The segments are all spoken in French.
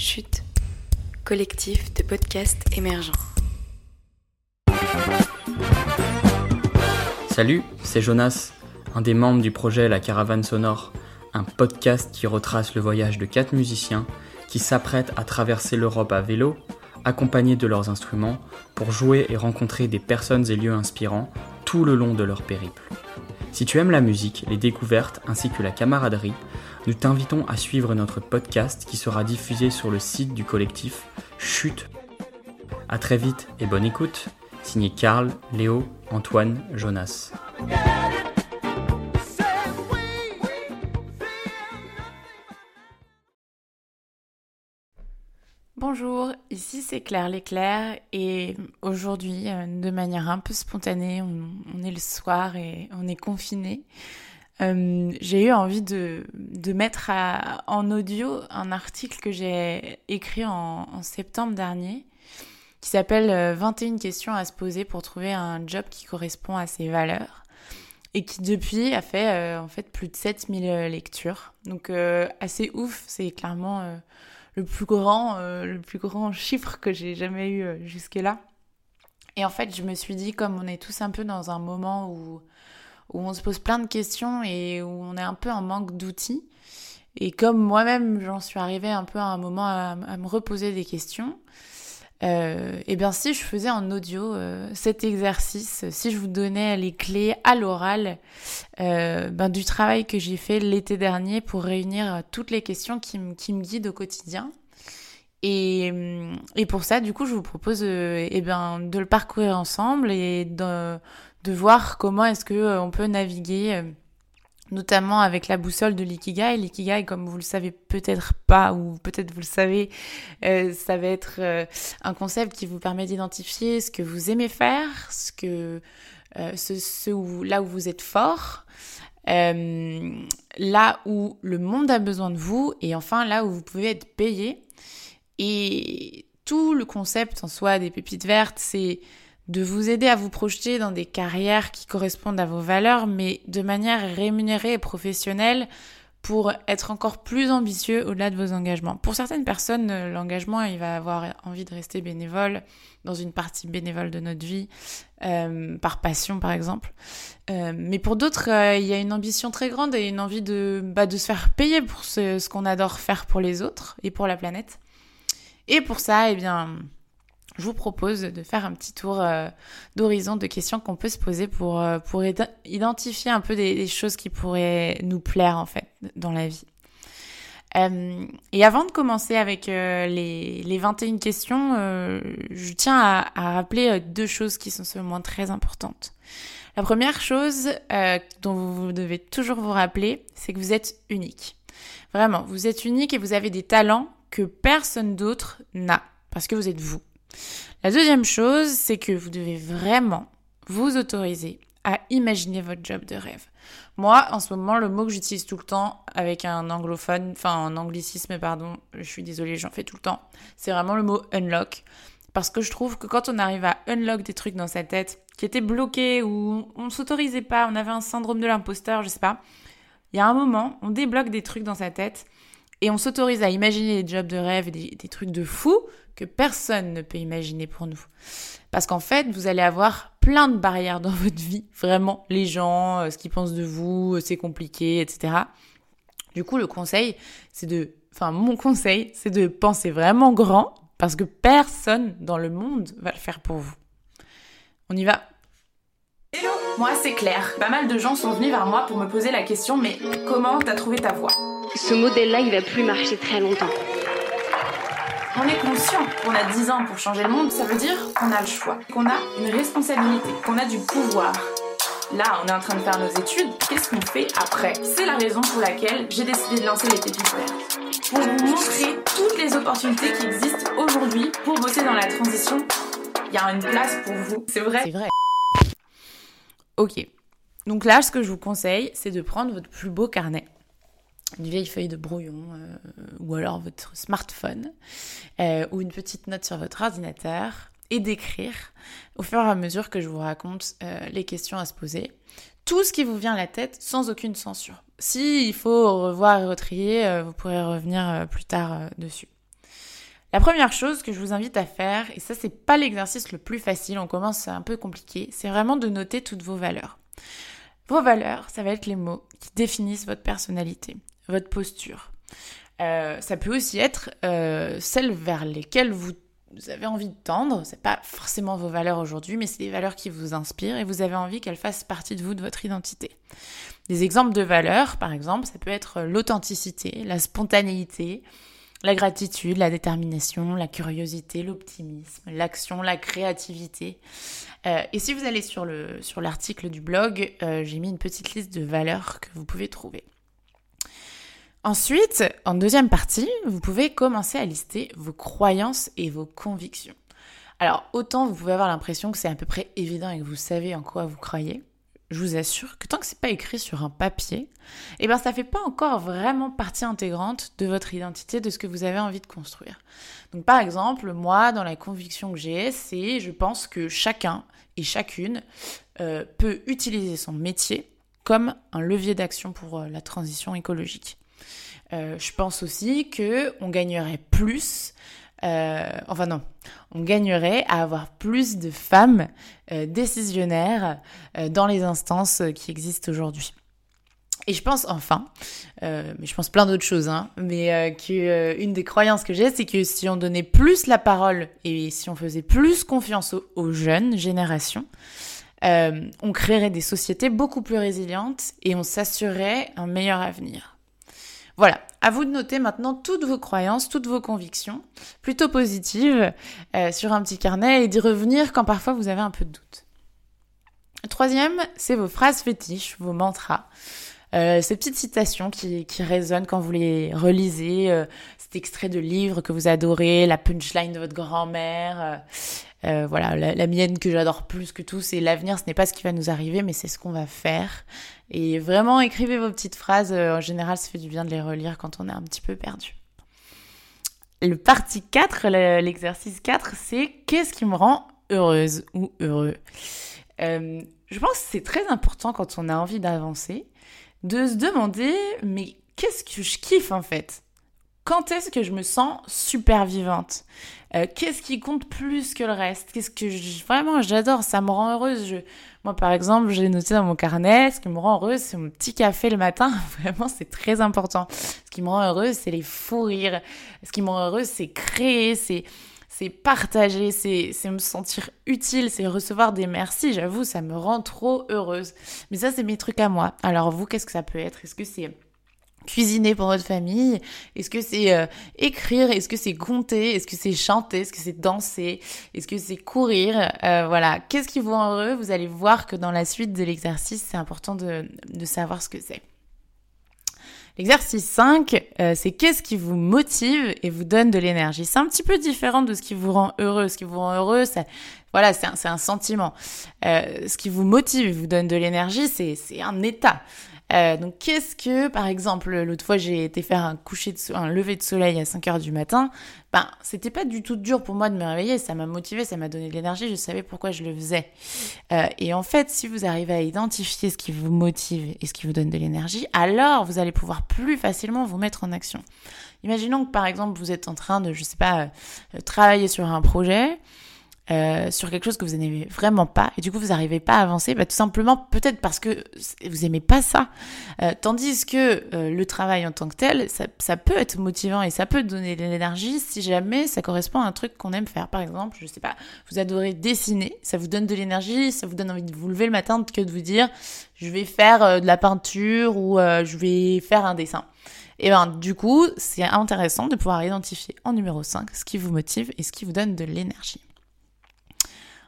Chute, collectif de podcasts émergents. Salut, c'est Jonas, un des membres du projet La Caravane Sonore, un podcast qui retrace le voyage de quatre musiciens qui s'apprêtent à traverser l'Europe à vélo, accompagnés de leurs instruments, pour jouer et rencontrer des personnes et lieux inspirants tout le long de leur périple. Si tu aimes la musique, les découvertes ainsi que la camaraderie, nous t'invitons à suivre notre podcast qui sera diffusé sur le site du collectif Chute. A très vite et bonne écoute. Signé Karl, Léo, Antoine, Jonas. Bonjour, ici c'est Claire Léclair et aujourd'hui, euh, de manière un peu spontanée, on, est le soir et on est confiné. Euh, j'ai eu envie de, mettre en audio un article que j'ai écrit en, septembre dernier qui s'appelle 21 euh, questions à se poser pour trouver un job qui correspond à ses valeurs et qui depuis a fait en fait plus de 7000 lectures. Donc assez ouf, c'est clairement le plus grand, euh, le plus grand chiffre que j'ai jamais eu euh, jusque-là. Et en fait, je me suis dit, comme on est tous un peu dans un moment où, où on se pose plein de questions et où on est un peu en manque d'outils, et comme moi-même, j'en suis arrivée un peu à un moment à, me reposer des questions, euh, et bien si je faisais en audio euh, cet exercice, si je vous donnais les clés à l'oral euh, ben, du travail que j'ai fait l'été dernier pour réunir toutes les questions qui, qui me guident au quotidien. Et, et, pour ça, du coup, je vous propose eh ben, de le parcourir ensemble et de, de voir comment est-ce que on peut naviguer notamment avec la boussole de l'ikigai. L'ikigai, comme vous le savez peut-être pas, ou peut-être vous le savez, euh, ça va être euh, un concept qui vous permet d'identifier ce que vous aimez faire, ce que, euh, ce, où, là où vous êtes fort, là où le monde a besoin de vous, et enfin là où vous pouvez être payé. Et tout le concept en soi des pépites vertes, c'est de vous aider à vous projeter dans des carrières qui correspondent à vos valeurs, mais de manière rémunérée et professionnelle pour être encore plus ambitieux au-delà de vos engagements. Pour certaines personnes, euh, l'engagement, il va avoir envie de rester bénévole dans une partie bénévole de notre vie, euh, par passion par exemple. Euh, mais pour d'autres, il y a une ambition très grande et une envie de, bah, de se faire payer pour ce, ce qu'on adore faire pour les autres et pour la planète. Et pour ça, eh bien, je vous propose de faire un petit tour euh, d'horizon de questions qu'on peut se poser pour, euh, pour identifier un peu des, choses qui pourraient nous plaire en fait dans la vie. Euh, et avant de commencer avec les, les 21 questions, je tiens à, rappeler deux choses qui sont seulement très importantes. La première chose dont vous devez toujours vous rappeler, c'est que vous êtes unique. Vraiment, vous êtes unique et vous avez des talents que personne d'autre n'a, parce que vous êtes vous. La deuxième chose, c'est que vous devez vraiment vous autoriser à imaginer votre job de rêve. Moi, en ce moment, le mot que j'utilise tout le temps avec un anglophone, enfin un anglicisme, pardon, je suis désolée, j'en fais tout le temps, c'est vraiment le mot unlock. Parce que je trouve que quand on arrive à unlock des trucs dans sa tête qui étaient bloqués ou on ne s'autorisait pas, on avait un syndrome de l'imposteur, je sais pas, il y a un moment, on débloque des trucs dans sa tête et on s'autorise à imaginer des jobs de rêve et des, des trucs de fou que personne ne peut imaginer pour nous. Parce qu'en fait, vous allez avoir plein de barrières dans votre vie, vraiment, les gens, euh, ce qu'ils pensent de vous, euh, c'est compliqué, etc. Du coup, le conseil, c'est de, enfin, mon conseil, c'est de penser vraiment grand, parce que personne dans le monde va le faire pour vous. On y va moi c'est Claire. Pas mal de gens sont venus vers moi pour me poser la question, mais comment t'as trouvé ta voix? Ce modèle-là, il va plus marcher très longtemps on est conscient qu'on a 10 ans pour changer le monde, ça veut dire qu'on a le choix, qu'on a une responsabilité, qu'on a du pouvoir. Là, on est en train de faire nos études, qu'est-ce qu'on fait après? C'est la raison pour laquelle j'ai décidé de lancer les pépites vertes. Pour vous montrer toutes les opportunités qui existent aujourd'hui pour bosser dans la transition, il y a une place pour vous. C'est vrai C'est vrai. Ok. Donc là, ce que je vous conseille, c'est de prendre votre plus beau carnet une vieille feuille de brouillon euh, ou alors votre smartphone euh, ou une petite note sur votre ordinateur et d'écrire au fur et à mesure que je vous raconte euh, les questions à se poser. Tout ce qui vous vient à la tête sans aucune censure. Si faut revoir et retrier, vous pourrez revenir plus tard dessus. La première chose que je vous invite à faire, et ça c'est pas l'exercice le plus facile, on commence un peu compliqué, c'est vraiment de noter toutes vos valeurs. Vos valeurs, ça va être les mots qui définissent votre personnalité, votre posture. Euh, ça peut aussi être euh, celles vers lesquelles vous, avez envie de tendre. C'est pas forcément vos valeurs aujourd'hui, mais c'est des valeurs qui vous inspirent et vous avez envie qu'elles fassent partie de vous, de votre identité. Des exemples de valeurs, par exemple, ça peut être l'authenticité, la spontanéité, la gratitude, la détermination, la curiosité, l'optimisme, l'action, la créativité. Euh, et si vous allez sur le sur l'article du blog, euh, j'ai mis une petite liste de valeurs que vous pouvez trouver. Ensuite, en deuxième partie, vous pouvez commencer à lister vos croyances et vos convictions. Alors, autant vous pouvez avoir l'impression que c'est à peu près évident et que vous savez en quoi vous croyez, je vous assure que tant que c'est pas écrit sur un papier, eh ben ça fait pas encore vraiment partie intégrante de votre identité, de ce que vous avez envie de construire. Donc par exemple, moi, dans la conviction que j'ai, c'est je pense que chacun et chacune euh, peut utiliser son métier comme un levier d'action pour euh, la transition écologique. Euh, je pense aussi que on gagnerait plus euh, enfin non, on gagnerait à avoir plus de femmes euh, décisionnaires euh, dans les instances qui existent aujourd'hui. Et je pense enfin, mais je pense plein d'autres choses, hein, mais qu'une des croyances que j'ai, c'est que si on donnait plus la parole et si on faisait plus confiance aux, jeunes générations, on créerait des sociétés beaucoup plus résilientes et on s'assurerait un meilleur avenir. Voilà, à vous de noter maintenant toutes vos croyances, toutes vos convictions, plutôt positives, euh, sur un petit carnet et d'y revenir quand parfois vous avez un peu de doute. troisième, c'est vos phrases fétiches, vos mantras. Euh, ces petites citations qui, qui résonnent quand vous les relisez, euh, cet extrait de livre que vous adorez, la punchline de votre grand-mère, euh, voilà, la, mienne que j'adore plus que tout, c'est l'avenir, ce n'est pas ce qui va nous arriver, mais c'est ce qu'on va faire. Et vraiment, écrivez vos petites phrases. Euh, en général, ça fait du bien de les relire quand on est un petit peu perdu. Le partie 4, l'exercice 4, c'est qu'est-ce qui me rend heureuse ou heureux? Euh, Je pense que c'est très important quand on a envie d'avancer de se demander mais qu'est-ce que je kiffe en fait? Quand est-ce que je me sens super vivante euh, Qu'est-ce qui compte plus que le reste? Qu'est-ce que je, vraiment j'adore Ça me rend heureuse. Je, moi, par exemple, j'ai noté dans mon carnet ce qui me rend heureuse, c'est mon petit café le matin. Vraiment, c'est très important. Ce qui me rend heureuse, c'est les fous rires. Ce qui me rend heureuse, c'est créer, c'est c'est partager, c'est me sentir utile, c'est recevoir des merci. J'avoue, ça me rend trop heureuse. Mais ça, c'est mes trucs à moi. Alors vous, qu'est-ce que ça peut être? Est-ce que c'est cuisiner pour votre famille? Est-ce que c'est euh, écrire? Est-ce que c'est compter Est-ce que c'est chanter? Est-ce que c'est danser? Est-ce que c'est courir? Euh, Voilà, qu'est-ce qui vous rend heureux? Vous allez voir que dans la suite de l'exercice, c'est important de, de, savoir ce que c'est. L'exercice 5, euh, c'est qu'est-ce qui vous motive et vous donne de l'énergie? C'est un petit peu différent de ce qui vous rend heureux. Ce qui vous rend heureux, ça, voilà, c'est un, un, sentiment. ce qui vous motive et vous donne de l'énergie, c'est un état. Euh, donc qu'est-ce que, par exemple, l'autre fois j'ai été faire un coucher de un lever de soleil à 5 heures du matin, ben c'était pas du tout dur pour moi de me réveiller, ça m'a motivé, ça m'a donné de l'énergie, je savais pourquoi je le faisais. Euh, et en fait, si vous arrivez à identifier ce qui vous motive et ce qui vous donne de l'énergie, alors vous allez pouvoir plus facilement vous mettre en action. Imaginons que par exemple vous êtes en train de, je sais pas, euh, travailler sur un projet. Euh, sur quelque chose que vous n'aimez vraiment pas et du coup vous n'arrivez pas à avancer, bah, tout simplement peut-être parce que vous aimez pas ça. Euh, tandis que euh, le travail en tant que tel, ça, ça, peut être motivant et ça peut donner de l'énergie si jamais ça correspond à un truc qu'on aime faire. Par exemple, je sais pas, vous adorez dessiner, ça vous donne de l'énergie, ça vous donne envie de vous lever le matin que de vous dire je vais faire de la peinture ou je vais faire un dessin. Et ben du coup, c'est intéressant de pouvoir identifier en numéro 5 ce qui vous motive et ce qui vous donne de l'énergie.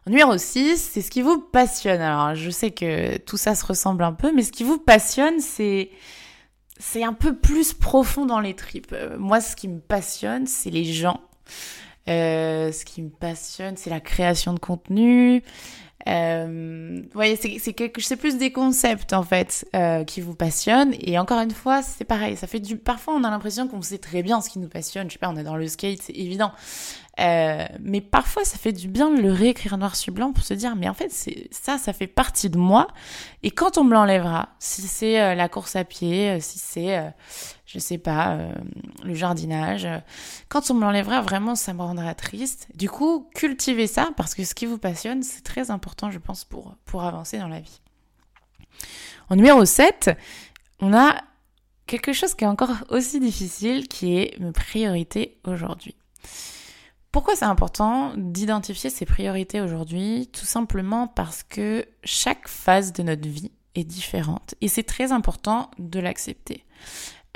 Numéro 6, c'est ce qui vous passionne. Alors, je sais que tout ça se ressemble un peu, mais ce qui vous passionne, c'est c'est un peu plus profond dans les tripes. Euh, moi, ce qui me passionne, c'est les gens. Euh, ce qui me passionne, c'est la création de contenu. Euh, voyez, c'est quelque, c'est plus des concepts en fait euh, qui vous passionnent. Et encore une fois, c'est pareil. Ça fait du. Parfois, on a l'impression qu'on sait très bien ce qui nous passionne. Je sais pas, on est dans le skate, c'est évident. Euh, mais parfois, ça fait du bien de le réécrire noir sur blanc pour se dire, mais en fait, c'est ça, ça fait partie de moi. Et quand on me l'enlèvera, si c'est euh, la course à pied, euh, si c'est, je sais pas, euh, le jardinage. Quand on me l'enlèverait, vraiment, ça me rendrait triste. Du coup, cultivez ça parce que ce qui vous passionne, c'est très important, je pense, pour, pour avancer dans la vie. En numéro 7, on a quelque chose qui est encore aussi difficile, qui est mes priorités aujourd'hui. Pourquoi c'est important d'identifier ses priorités aujourd'hui? Tout simplement parce que chaque phase de notre vie est différente et c'est très important de l'accepter.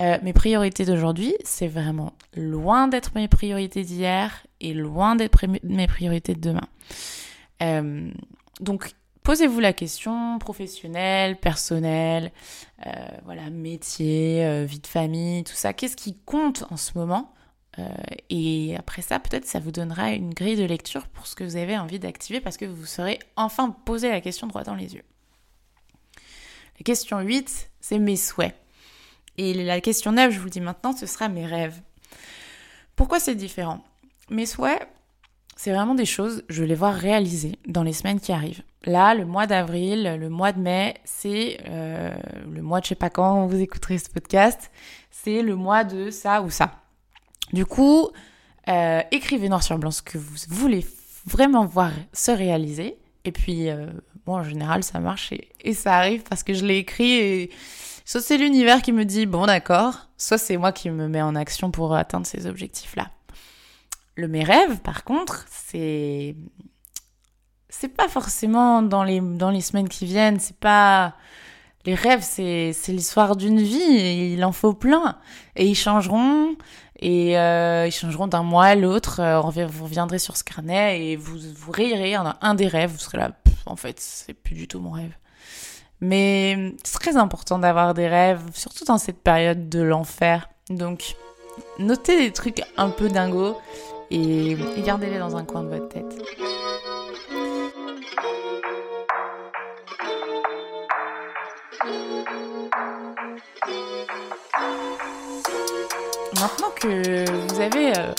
Euh, mes priorités d'aujourd'hui, c'est vraiment loin d'être mes priorités d'hier et loin d'être mes priorités de demain. Euh, donc, posez-vous la question professionnelle, personnelle, euh, voilà, métier, vie de famille, tout ça. Qu'est-ce qui compte en ce moment? Et après ça, peut-être ça vous donnera une grille de lecture pour ce que vous avez envie d'activer parce que vous serez enfin posé la question droit dans les yeux. La question 8, c'est mes souhaits. Et la question 9, je vous le dis maintenant, ce sera mes rêves. Pourquoi c'est différent? Mes souhaits, c'est vraiment des choses, je vais les voir réaliser dans les semaines qui arrivent. Là, le mois d'avril, le mois de mai, c'est euh, le mois de je sais pas quand vous écouterez ce podcast, c'est le mois de ça ou ça. Du coup, euh, écrivez noir sur blanc ce que vous voulez vraiment voir se réaliser. Et puis, euh, bon, en général, ça marche et, et ça arrive parce que je l'ai écrit et Soit c'est l'univers qui me dit bon d'accord, soit c'est moi qui me mets en action pour atteindre ces objectifs-là. Le mes rêves, par contre, c'est c'est pas forcément dans les dans les semaines qui viennent, c'est pas les rêves, c'est c'est l'histoire d'une vie il en faut plein et ils changeront et euh, ils changeront d'un mois à l'autre. Euh, vous reviendrez sur ce carnet et vous vous rirez un, un des rêves, vous serez là. en fait, c'est plus du tout mon rêve. Mais c'est très important d'avoir des rêves, surtout dans cette période de l'enfer. Donc, notez des trucs un peu dingos et, gardez-les dans un coin de votre tête. Maintenant que vous avez euh,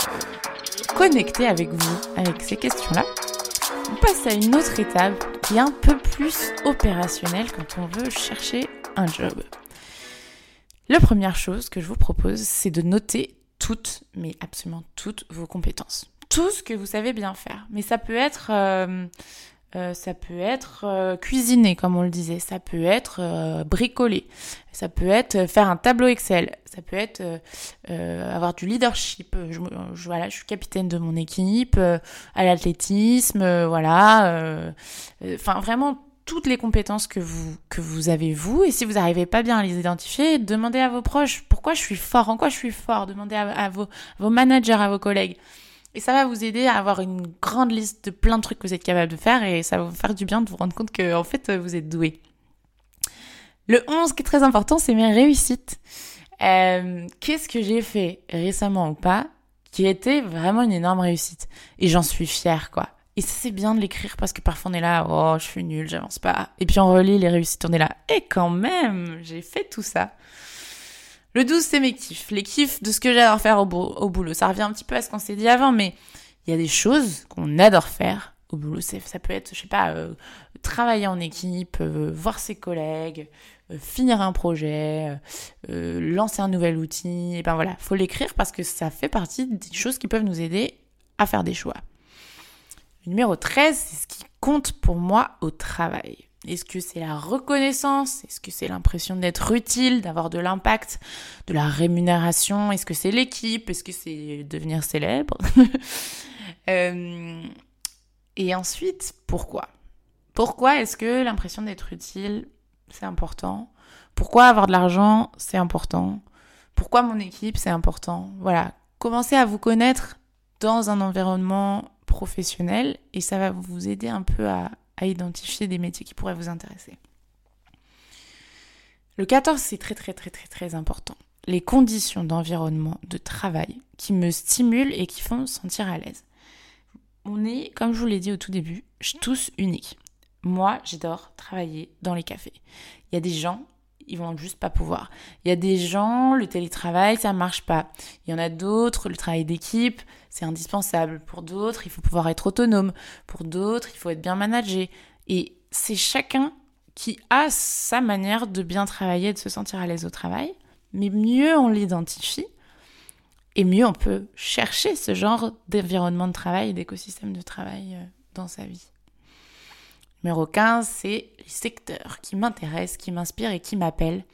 connecté avec vous, avec ces questions-là, on passe à une autre étape qui est un peu plus opérationnelle quand on veut chercher un job. La première chose que je vous propose, c'est de noter toutes, mais absolument toutes vos compétences. Tout ce que vous savez bien faire. Mais ça peut être euh, euh, ça peut être euh, cuisiner, comme on le disait, ça peut être euh, bricoler, ça peut être faire un tableau Excel, ça peut être avoir du leadership. Je, voilà, je suis capitaine de mon équipe, à l'athlétisme, voilà. Enfin, vraiment toutes les compétences que vous, que vous avez vous. Et si vous n'arrivez pas bien à les identifier, demandez à vos proches pourquoi je suis fort, en quoi je suis fort? Demandez à, vos, à vos managers, à vos collègues. Et ça va vous aider à avoir une grande liste de plein de trucs que vous êtes capable de faire et ça va vous faire du bien de vous rendre compte que en fait vous êtes doué. Le 11 qui est très important, c'est mes réussites. Euh, Qu'est-ce que j'ai fait récemment ou pas qui été vraiment une énorme réussite? Et j'en suis fière quoi. Et c'est bien de l'écrire parce que parfois on est là, oh je suis nulle, j'avance pas. Et puis on relit les réussites, on est là, et quand même, j'ai fait tout ça. Le 12, c'est mes kiffs. Les kiffs de ce que j'adore faire au, boulot. Ça revient un petit peu à ce qu'on s'est dit avant, mais il y a des choses qu'on adore faire au boulot. Ça peut être, je sais pas, euh, travailler en équipe, euh, voir ses collègues, euh, finir un projet, lancer un nouvel outil. Et ben voilà, faut l'écrire parce que ça fait partie des choses qui peuvent nous aider à faire des choix. Le numéro 13, c'est ce qui compte pour moi au travail. Est-ce que c'est la reconnaissance? Est-ce que c'est l'impression d'être utile, d'avoir de l'impact, de la rémunération? Est-ce que c'est l'équipe? Est-ce que c'est devenir célèbre? Euh, Et ensuite, pourquoi? Pourquoi est-ce que l'impression d'être utile, c'est important? Pourquoi avoir de l'argent, c'est important? Pourquoi mon équipe, c'est important? Voilà, commencez à vous connaître dans un environnement professionnel et ça va vous aider un peu à, à identifier des métiers qui pourraient vous intéresser. Le 14, c'est très très très très très important. Les conditions d'environnement, de travail qui me stimulent et qui font sentir à l'aise. On est, comme je vous l'ai dit au tout début, tous uniques. Moi, j'adore travailler dans les cafés. Il y a des gens, ils vont juste pas pouvoir. Il y a des gens, le télétravail, ça marche pas. Il y en a d'autres, le travail d'équipe, c'est indispensable. Pour d'autres, il faut pouvoir être autonome. Pour d'autres, il faut être bien managé. Et c'est chacun qui a sa manière de bien travailler, de se sentir à l'aise au travail. Mais mieux on l'identifie, et mieux on peut chercher ce genre d'environnement de travail, d'écosystème de travail euh, dans sa vie. Numéro 15, c'est les secteurs qui m'intéressent, qui m'inspirent et qui m'appellent.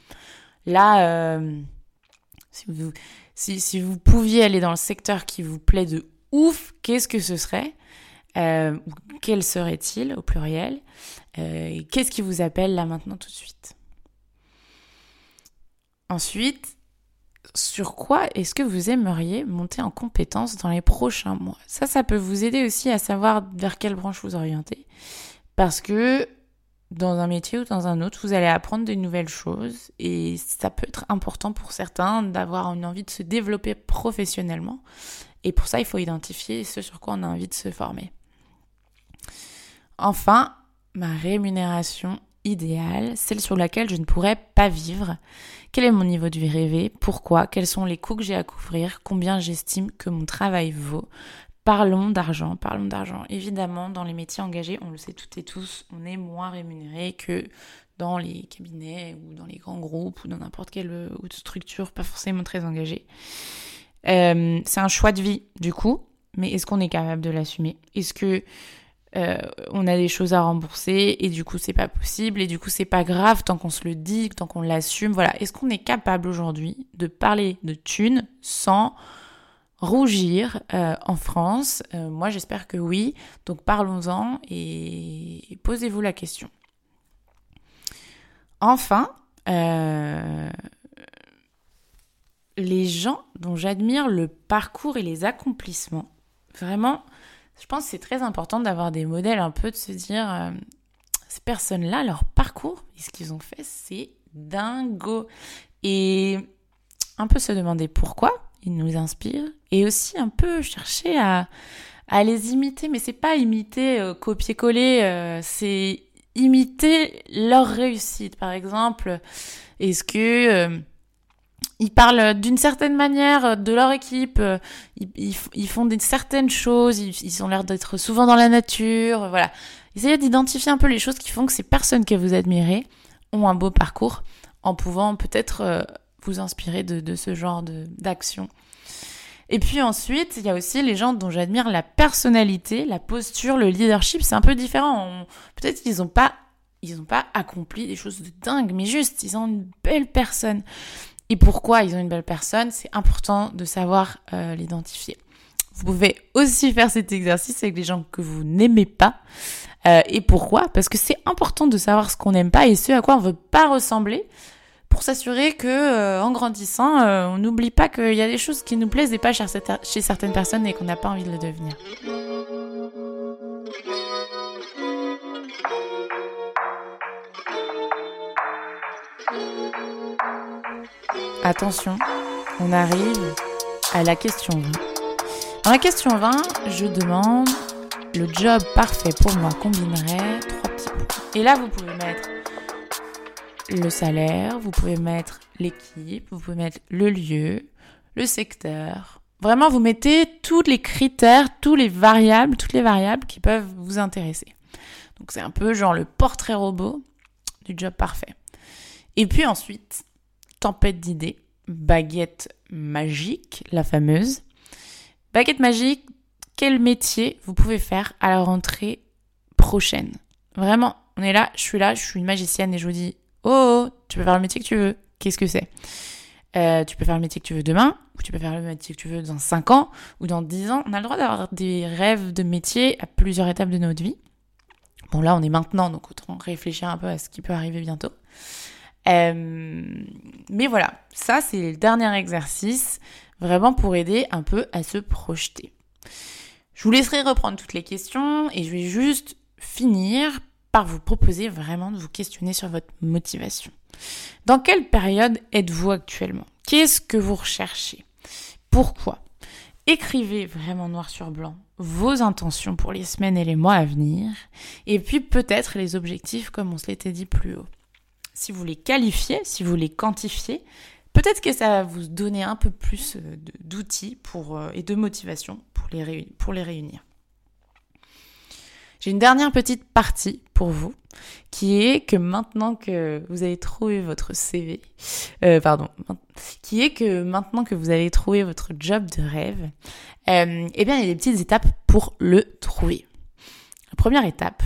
Là, euh, si, vous, pouviez aller dans le secteur qui vous plaît de ouf, qu'est-ce que ce serait? Euh, Quel serait-il au pluriel? Euh, Qu'est-ce qui vous appelle là maintenant tout de suite? Ensuite, sur quoi est-ce que vous aimeriez monter en compétence dans les prochains mois? Ça, ça peut vous aider aussi à savoir vers quelle branche vous orienter. Parce que dans un métier ou dans un autre, vous allez apprendre des nouvelles choses et ça peut être important pour certains d'avoir une envie de se développer professionnellement. Et pour ça, il faut identifier ce sur quoi on a envie de se former. Enfin, ma rémunération idéale, celle sur laquelle je ne pourrais pas vivre. Quel est mon niveau de vie rêvé? Pourquoi? Quels sont les coûts que j'ai à couvrir? Combien j'estime que mon travail vaut? Parlons d'argent, parlons d'argent. Évidemment, dans les métiers engagés, on le sait toutes et tous, on est moins rémunéré que dans les cabinets ou dans les grands groupes ou dans n'importe quelle autre structure pas forcément très engagée. Euh, c'est un choix de vie, du coup, mais est-ce qu'on est capable de l'assumer? Est-ce que euh, on a des choses à rembourser et du coup c'est pas possible et du coup c'est pas grave tant qu'on se le dit, tant qu'on l'assume? Voilà, est-ce qu'on est capable aujourd'hui de parler de thunes sans rougir euh, en France euh, Moi j'espère que oui, donc parlons-en et, posez-vous la question. Enfin, les gens dont j'admire le parcours et les accomplissements, vraiment, je pense que c'est très important d'avoir des modèles un peu, de se dire, euh, ces personnes-là, leur parcours et ce qu'ils ont fait, c'est dingo. Et un peu se demander pourquoi ils nous inspirent et aussi un peu chercher à, à les imiter, mais c'est pas imiter euh, copier-coller, euh, c'est imiter leur réussite. Par exemple, est-ce que ils parlent d'une certaine manière de leur équipe, euh, ils, ils, font des certaines choses, ils, ont l'air d'être souvent dans la nature, voilà. Essayez d'identifier un peu les choses qui font que ces personnes que vous admirez ont un beau parcours en pouvant peut-être euh, vous inspirer de, ce genre d'action. Et puis ensuite, il y a aussi les gens dont j'admire la personnalité, la posture, le leadership. C'est un peu différent. Peut-être qu'ils n'ont pas, pas accompli des choses de dingue, mais juste, ils ont une belle personne et pourquoi ils ont une belle personne, c'est important de savoir euh, l'identifier. Vous pouvez aussi faire cet exercice avec les gens que vous n'aimez pas. Euh, et pourquoi? Parce que c'est important de savoir ce qu'on n'aime pas et ce à quoi on veut pas ressembler pour s'assurer que euh, en grandissant, on n'oublie pas qu'il y a des choses qui nous plaisent et pas chez certaines personnes et qu'on n'a pas envie de le devenir. Attention, on arrive à la question 20. Dans la question 20, je demande le job parfait pour moi combinerait trois petits points. Et là, vous pouvez mettre le salaire, vous pouvez mettre l'équipe, vous pouvez mettre le lieu, le secteur. Vraiment, vous mettez tous les critères, tous les variables, toutes les variables qui peuvent vous intéresser. Donc c'est un peu genre le portrait robot du job parfait. Et puis ensuite, tempête d'idées, baguette magique, la fameuse. Baguette magique, quel métier vous pouvez faire à la rentrée prochaine? Vraiment, on est là, je suis là, je suis une magicienne et je vous dis, oh, oh tu peux faire le métier que tu veux. Qu'est-ce que c'est? Euh, tu peux faire le métier que tu veux demain, ou tu peux faire le métier que tu veux dans 5 ans, ou dans 10 ans. On a le droit d'avoir des rêves de métier à plusieurs étapes de notre vie. Bon, là, on est maintenant, donc autant réfléchir un peu à ce qui peut arriver bientôt. Euh, mais voilà, ça c'est le dernier exercice, vraiment pour aider un peu à se projeter. Je vous laisserai reprendre toutes les questions et je vais juste finir par vous proposer vraiment de vous questionner sur votre motivation. Dans quelle période êtes-vous actuellement? Qu'est-ce que vous recherchez? Pourquoi? Écrivez vraiment noir sur blanc vos intentions pour les semaines et les mois à venir, et puis peut-être les objectifs comme on se l'était dit plus haut si vous les qualifiez, si vous les quantifiez, peut-être que ça va vous donner un peu plus euh, d'outils euh, et de motivation pour les, pour les réunir. J'ai une dernière petite partie pour vous, qui est que maintenant que vous avez trouvé votre CV, euh, pardon, qui est que maintenant que vous avez trouvé votre job de rêve, euh, eh bien, il y a des petites étapes pour le trouver. Première étape,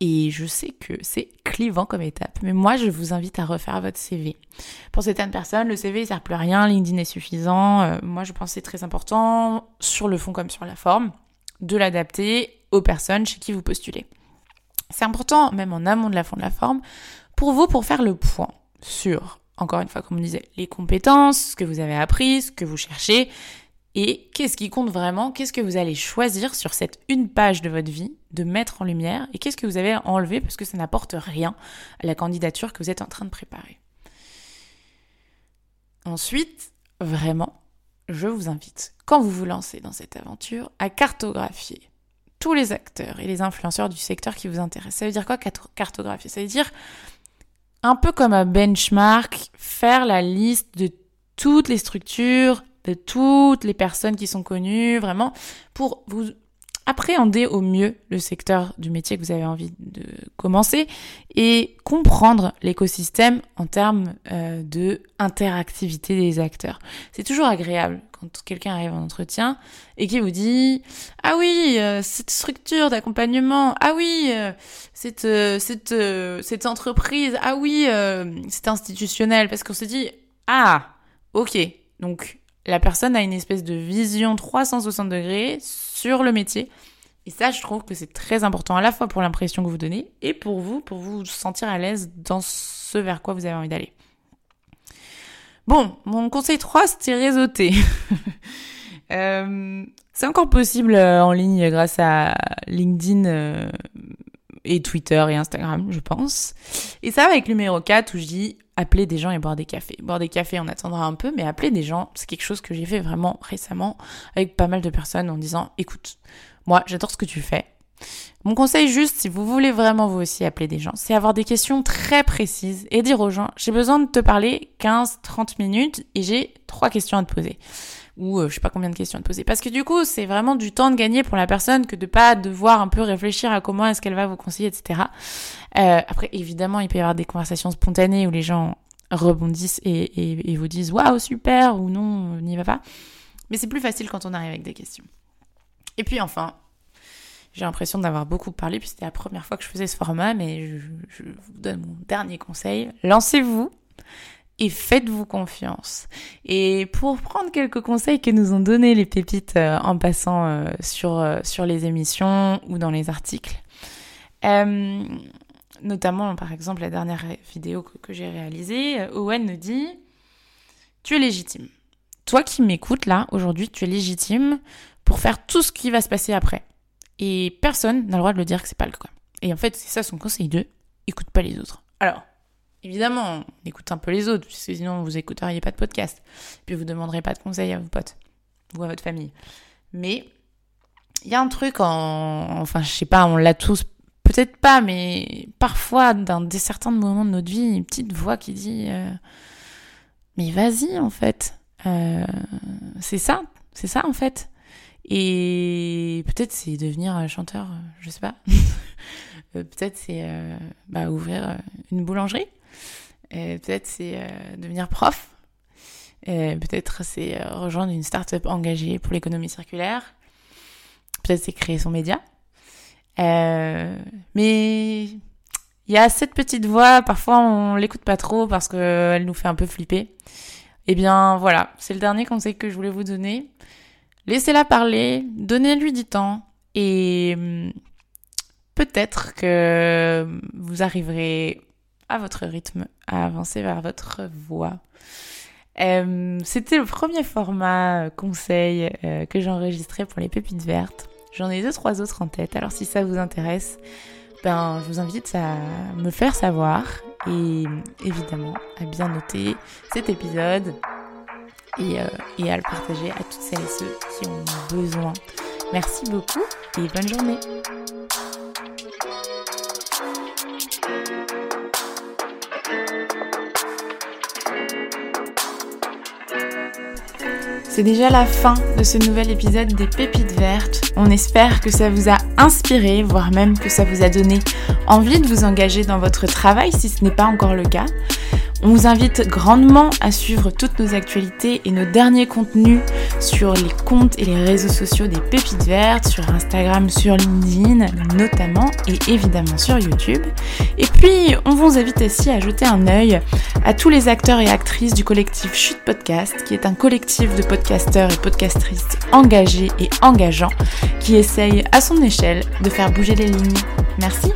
et je sais que c'est clivant comme étape, mais moi je vous invite à refaire votre CV. Pour certaines personnes, le CV ne sert plus à rien, LinkedIn est suffisant. Euh, moi je pense que c'est très important, sur le fond comme sur la forme, de l'adapter aux personnes chez qui vous postulez. C'est important, même en amont de la fond de la forme, pour vous pour faire le point sur, encore une fois comme on disait, les compétences, ce que vous avez appris, ce que vous cherchez, et qu'est-ce qui compte vraiment Qu'est-ce que vous allez choisir sur cette une page de votre vie de mettre en lumière Et qu'est-ce que vous avez à enlever parce que ça n'apporte rien à la candidature que vous êtes en train de préparer Ensuite, vraiment, je vous invite, quand vous vous lancez dans cette aventure, à cartographier tous les acteurs et les influenceurs du secteur qui vous intéressent. Ça veut dire quoi cartographier? Ça veut dire un peu comme un benchmark, faire la liste de toutes les structures, de toutes les personnes qui sont connues, vraiment, pour vous appréhender au mieux le secteur du métier que vous avez envie de commencer et comprendre l'écosystème en termes euh, de interactivité des acteurs. C'est toujours agréable quand quelqu'un arrive en entretien et qui vous dit ah oui euh, cette structure d'accompagnement ah oui euh, cette cette cette entreprise ah oui c'est institutionnel parce qu'on se dit ah ok donc la personne a une espèce de vision 360 degrés sur le métier. Et ça, je trouve que c'est très important à la fois pour l'impression que vous donnez et pour vous, pour vous sentir à l'aise dans ce vers quoi vous avez envie d'aller. Bon, mon conseil 3, c'était réseauter. euh, c'est encore possible euh, en ligne grâce à LinkedIn euh, et Twitter et Instagram, je pense. Et ça avec le numéro 4 où je dis appeler des gens et boire des cafés. Boire des cafés, on attendra un peu, mais appeler des gens, c'est quelque chose que j'ai fait vraiment récemment avec pas mal de personnes en disant, écoute, moi, j'adore ce que tu fais. Mon conseil juste, si vous voulez vraiment vous aussi appeler des gens, c'est avoir des questions très précises et dire aux gens, j'ai besoin de te parler 15, 30 minutes et j'ai trois questions à te poser ou euh, je sais pas combien de questions à te poser. Parce que du coup, c'est vraiment du temps de gagner pour la personne que de pas devoir un peu réfléchir à comment est-ce qu'elle va vous conseiller, etc. Euh, après, évidemment, il peut y avoir des conversations spontanées où les gens rebondissent et, et, vous disent waouh super ou non, n'y va pas. Mais c'est plus facile quand on arrive avec des questions. Et puis enfin, j'ai l'impression d'avoir beaucoup parlé, puis c'était la première fois que je faisais ce format, mais je vous donne mon dernier conseil. Lancez-vous et faites-vous confiance. Et pour prendre quelques conseils que nous ont donnés les pépites euh, en passant euh, sur, euh, sur les émissions ou dans les articles, notamment par exemple la dernière vidéo que, j'ai réalisée, Owen nous dit Tu es légitime. Toi qui m'écoutes là, aujourd'hui, tu es légitime pour faire tout ce qui va se passer après. Et personne n'a le droit de le dire que c'est pas le cas. Et en fait, c'est ça son conseil de écoute pas les autres. Alors, Évidemment, on écoute un peu les autres, parce que sinon vous écouteriez pas de podcast. Puis vous demanderez pas de conseils à vos potes ou à votre famille. Mais il y a un truc en. Enfin, je sais pas, on l'a tous. Peut-être pas, mais parfois, dans des certains moments de notre vie, une petite voix qui dit euh, Mais vas-y, en fait. Euh, c'est ça, c'est ça, en fait. Et peut-être c'est devenir chanteur, je sais pas. peut-être c'est bah, ouvrir une boulangerie. Euh, peut-être c'est euh, devenir prof. Euh, peut-être c'est rejoindre une start-up engagée pour l'économie circulaire. Peut-être c'est créer son média. mais il y a cette petite voix, parfois on l'écoute pas trop parce qu'elle nous fait un peu flipper. Eh bien voilà, c'est le dernier conseil que je voulais vous donner. Laissez-la parler, donnez-lui du temps et hum, peut-être que vous arriverez à votre rythme, à avancer vers votre voix. Euh, C'était le premier format euh, conseil euh, que j'ai enregistré pour les pépites vertes. J'en ai deux, trois autres en tête. Alors si ça vous intéresse, ben, je vous invite à me faire savoir et évidemment à bien noter cet épisode et, et à le partager à toutes celles et ceux qui ont besoin. Merci beaucoup et bonne journée. C'est déjà la fin de ce nouvel épisode des Pépites Vertes. On espère que ça vous a inspiré, voire même que ça vous a donné envie de vous engager dans votre travail si ce n'est pas encore le cas. On vous invite grandement à suivre toutes nos actualités et nos derniers contenus sur les comptes et les réseaux sociaux des Pépites Vertes, sur Instagram, sur LinkedIn notamment, et évidemment sur YouTube. Et puis, on vous invite aussi à jeter un œil à tous les acteurs et actrices du collectif Chute Podcast, qui est un collectif de podcasteurs et podcastrices engagés et engageants, qui essayent à son échelle de faire bouger les lignes. Merci